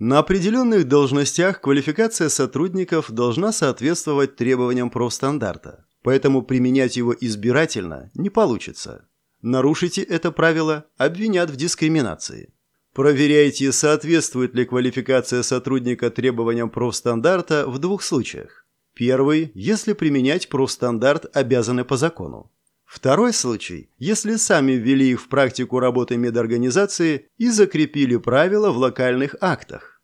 На определенных должностях квалификация сотрудников должна соответствовать требованиям профстандарта, поэтому применять его избирательно не получится. Нарушите это правило – обвинят в дискриминации. Проверяйте, соответствует ли квалификация сотрудника требованиям профстандарта в двух случаях. Первый – если применять профстандарт обязаны по закону. Второй случай, если сами ввели их в практику работы медорганизации и закрепили правила в локальных актах.